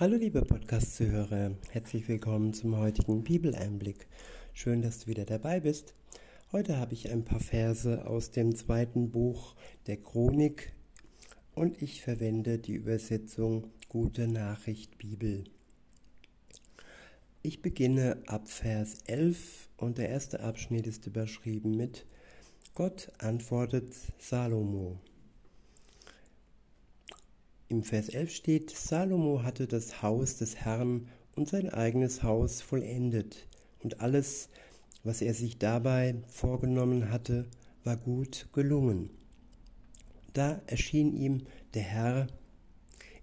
Hallo liebe Podcast-Zuhörer, herzlich willkommen zum heutigen Bibeleinblick. Schön, dass du wieder dabei bist. Heute habe ich ein paar Verse aus dem zweiten Buch der Chronik und ich verwende die Übersetzung Gute Nachricht Bibel. Ich beginne ab Vers 11 und der erste Abschnitt ist überschrieben mit Gott antwortet Salomo. Im Vers 11 steht, Salomo hatte das Haus des Herrn und sein eigenes Haus vollendet, und alles, was er sich dabei vorgenommen hatte, war gut gelungen. Da erschien ihm der Herr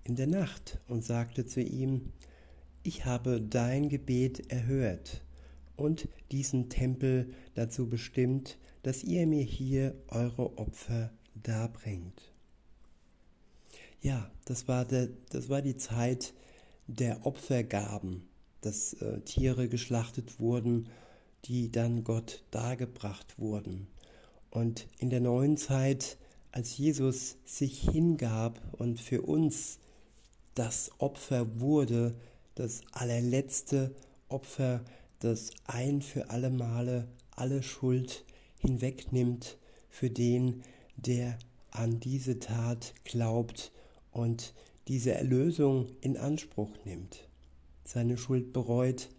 in der Nacht und sagte zu ihm, ich habe dein Gebet erhört und diesen Tempel dazu bestimmt, dass ihr mir hier eure Opfer darbringt. Ja, das war, der, das war die Zeit der Opfergaben, dass äh, Tiere geschlachtet wurden, die dann Gott dargebracht wurden. Und in der neuen Zeit, als Jesus sich hingab und für uns das Opfer wurde, das allerletzte Opfer, das ein für alle Male alle Schuld hinwegnimmt für den, der an diese Tat glaubt und diese Erlösung in Anspruch nimmt, seine Schuld bereut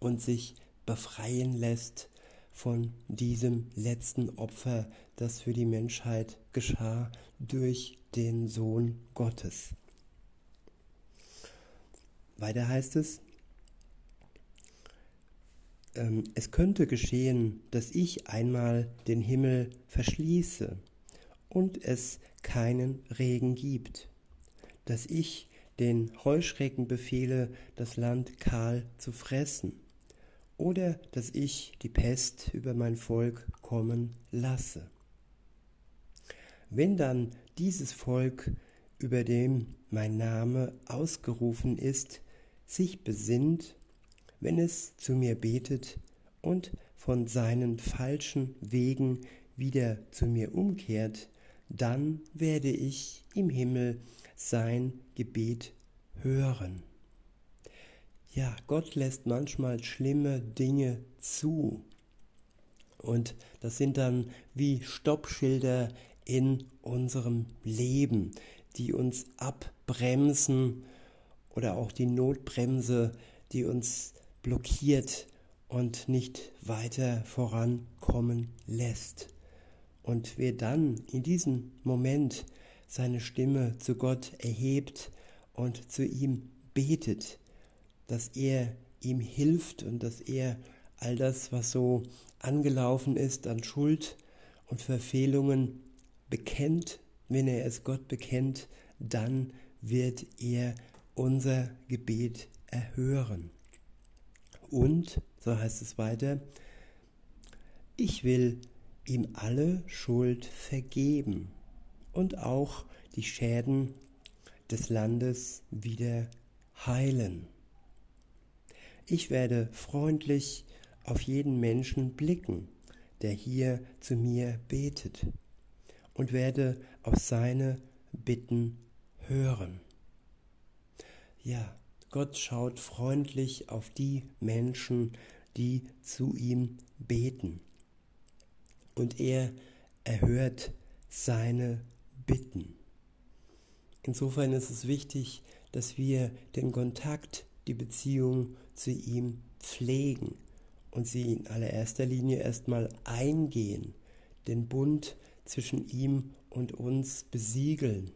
und sich befreien lässt von diesem letzten Opfer, das für die Menschheit geschah durch den Sohn Gottes. Weiter heißt es, ähm, es könnte geschehen, dass ich einmal den Himmel verschließe und es keinen Regen gibt, dass ich den Heuschrecken befehle, das Land kahl zu fressen, oder dass ich die Pest über mein Volk kommen lasse. Wenn dann dieses Volk, über dem mein Name ausgerufen ist, sich besinnt, wenn es zu mir betet und von seinen falschen Wegen wieder zu mir umkehrt, dann werde ich im Himmel sein Gebet hören. Ja, Gott lässt manchmal schlimme Dinge zu. Und das sind dann wie Stoppschilder in unserem Leben, die uns abbremsen oder auch die Notbremse, die uns blockiert und nicht weiter vorankommen lässt. Und wer dann in diesem Moment seine Stimme zu Gott erhebt und zu ihm betet, dass er ihm hilft und dass er all das, was so angelaufen ist an Schuld und Verfehlungen, bekennt, wenn er es Gott bekennt, dann wird er unser Gebet erhören. Und, so heißt es weiter, ich will ihm alle Schuld vergeben und auch die Schäden des Landes wieder heilen. Ich werde freundlich auf jeden Menschen blicken, der hier zu mir betet, und werde auf seine Bitten hören. Ja, Gott schaut freundlich auf die Menschen, die zu ihm beten und er erhört seine Bitten. Insofern ist es wichtig, dass wir den Kontakt, die Beziehung zu ihm pflegen und sie in allererster Linie erstmal eingehen, den Bund zwischen ihm und uns besiegeln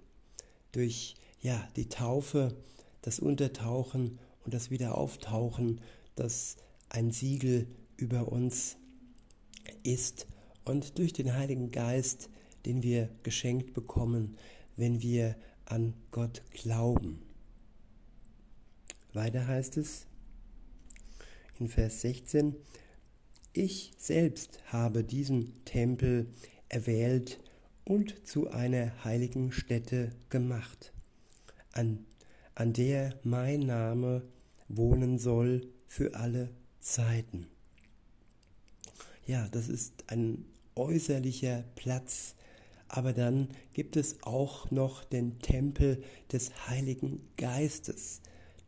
durch ja, die Taufe, das Untertauchen und das Wiederauftauchen, das ein Siegel über uns ist und durch den Heiligen Geist, den wir geschenkt bekommen, wenn wir an Gott glauben. Weiter heißt es in Vers 16, ich selbst habe diesen Tempel erwählt und zu einer heiligen Stätte gemacht, an, an der mein Name wohnen soll für alle Zeiten. Ja, das ist ein äußerlicher Platz, aber dann gibt es auch noch den Tempel des Heiligen Geistes,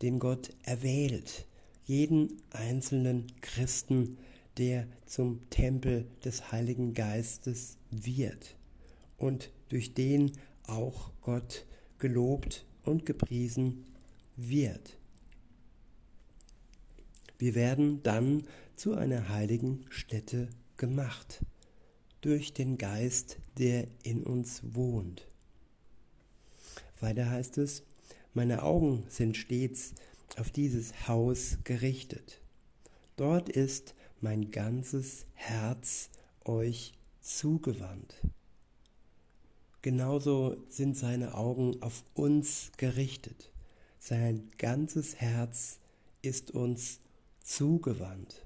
den Gott erwählt, jeden einzelnen Christen, der zum Tempel des Heiligen Geistes wird. Und durch den auch Gott gelobt und gepriesen wird. Wir werden dann zu einer heiligen Stätte gemacht durch den Geist, der in uns wohnt. Weiter heißt es, meine Augen sind stets auf dieses Haus gerichtet. Dort ist mein ganzes Herz euch zugewandt. Genauso sind seine Augen auf uns gerichtet. Sein ganzes Herz ist uns zugewandt,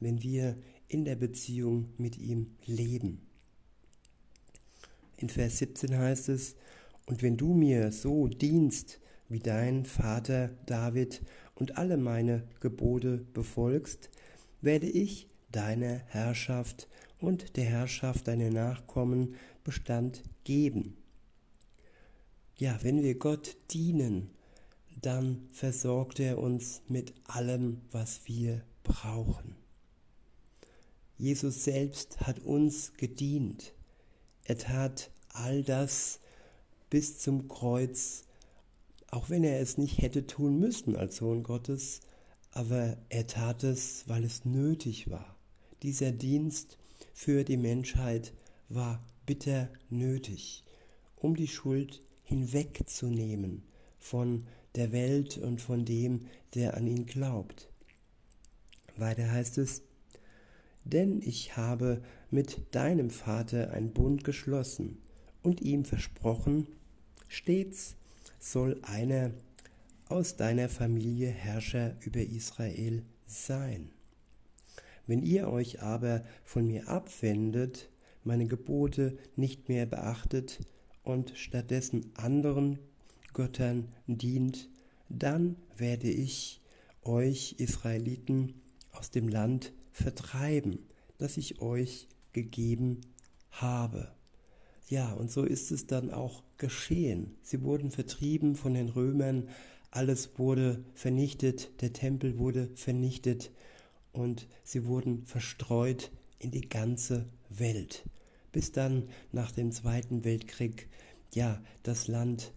wenn wir in der Beziehung mit ihm leben. In Vers 17 heißt es, und wenn du mir so dienst, wie dein Vater David und alle meine Gebote befolgst, werde ich deiner Herrschaft und der Herrschaft deiner Nachkommen Bestand geben. Ja, wenn wir Gott dienen, dann versorgt er uns mit allem, was wir brauchen. Jesus selbst hat uns gedient. Er tat all das bis zum Kreuz, auch wenn er es nicht hätte tun müssen als Sohn Gottes, aber er tat es, weil es nötig war. Dieser Dienst für die Menschheit war bitter nötig, um die Schuld hinwegzunehmen von der Welt und von dem, der an ihn glaubt. Weiter heißt es, denn ich habe mit deinem Vater ein Bund geschlossen und ihm versprochen, stets soll einer aus deiner Familie Herrscher über Israel sein. Wenn ihr euch aber von mir abwendet, meine Gebote nicht mehr beachtet und stattdessen anderen Göttern dient, dann werde ich euch Israeliten aus dem Land vertreiben, das ich euch gegeben habe. Ja, und so ist es dann auch geschehen. Sie wurden vertrieben von den Römern, alles wurde vernichtet, der Tempel wurde vernichtet und sie wurden verstreut in die ganze Welt, bis dann nach dem Zweiten Weltkrieg ja das Land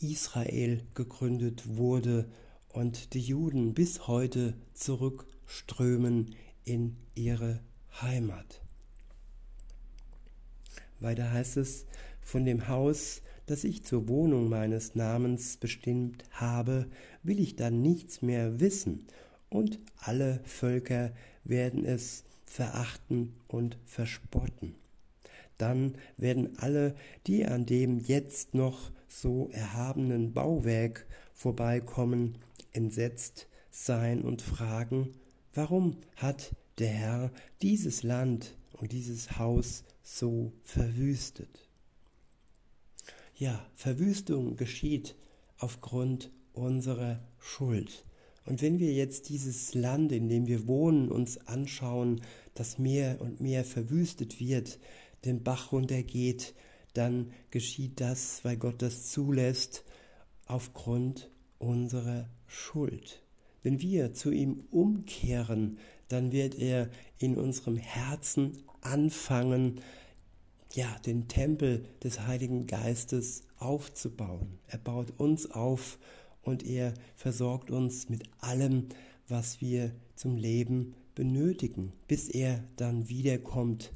Israel gegründet wurde und die Juden bis heute zurückströmen in ihre Heimat. Weiter heißt es, von dem Haus, das ich zur Wohnung meines Namens bestimmt habe, will ich dann nichts mehr wissen, und alle Völker werden es verachten und verspotten. Dann werden alle, die an dem jetzt noch so erhabenen Bauwerk vorbeikommen, entsetzt sein und fragen, Warum hat der Herr dieses Land und dieses Haus so verwüstet? Ja, Verwüstung geschieht aufgrund unserer Schuld. Und wenn wir jetzt dieses Land, in dem wir wohnen, uns anschauen, das mehr und mehr verwüstet wird, den Bach runtergeht, dann geschieht das, weil Gott das zulässt, aufgrund unserer Schuld. Wenn wir zu ihm umkehren, dann wird er in unserem Herzen anfangen, ja, den Tempel des Heiligen Geistes aufzubauen. Er baut uns auf und er versorgt uns mit allem, was wir zum Leben benötigen, bis er dann wiederkommt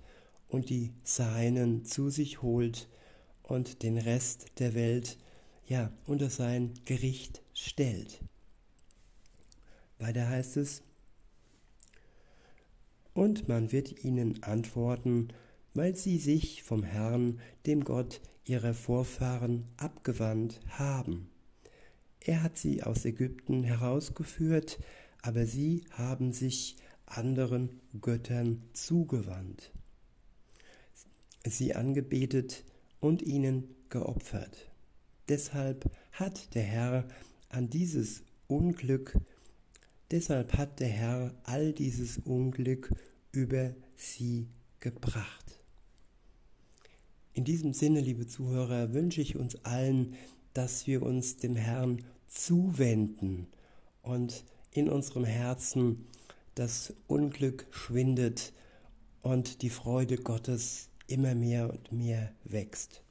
und die Seinen zu sich holt und den Rest der Welt ja unter sein Gericht stellt. Weiter heißt es, und man wird ihnen antworten, weil sie sich vom Herrn, dem Gott ihrer Vorfahren, abgewandt haben. Er hat sie aus Ägypten herausgeführt, aber sie haben sich anderen Göttern zugewandt, sie angebetet und ihnen geopfert. Deshalb hat der Herr an dieses Unglück Deshalb hat der Herr all dieses Unglück über sie gebracht. In diesem Sinne, liebe Zuhörer, wünsche ich uns allen, dass wir uns dem Herrn zuwenden und in unserem Herzen das Unglück schwindet und die Freude Gottes immer mehr und mehr wächst.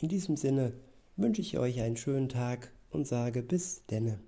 In diesem Sinne wünsche ich euch einen schönen Tag und sage bis denne.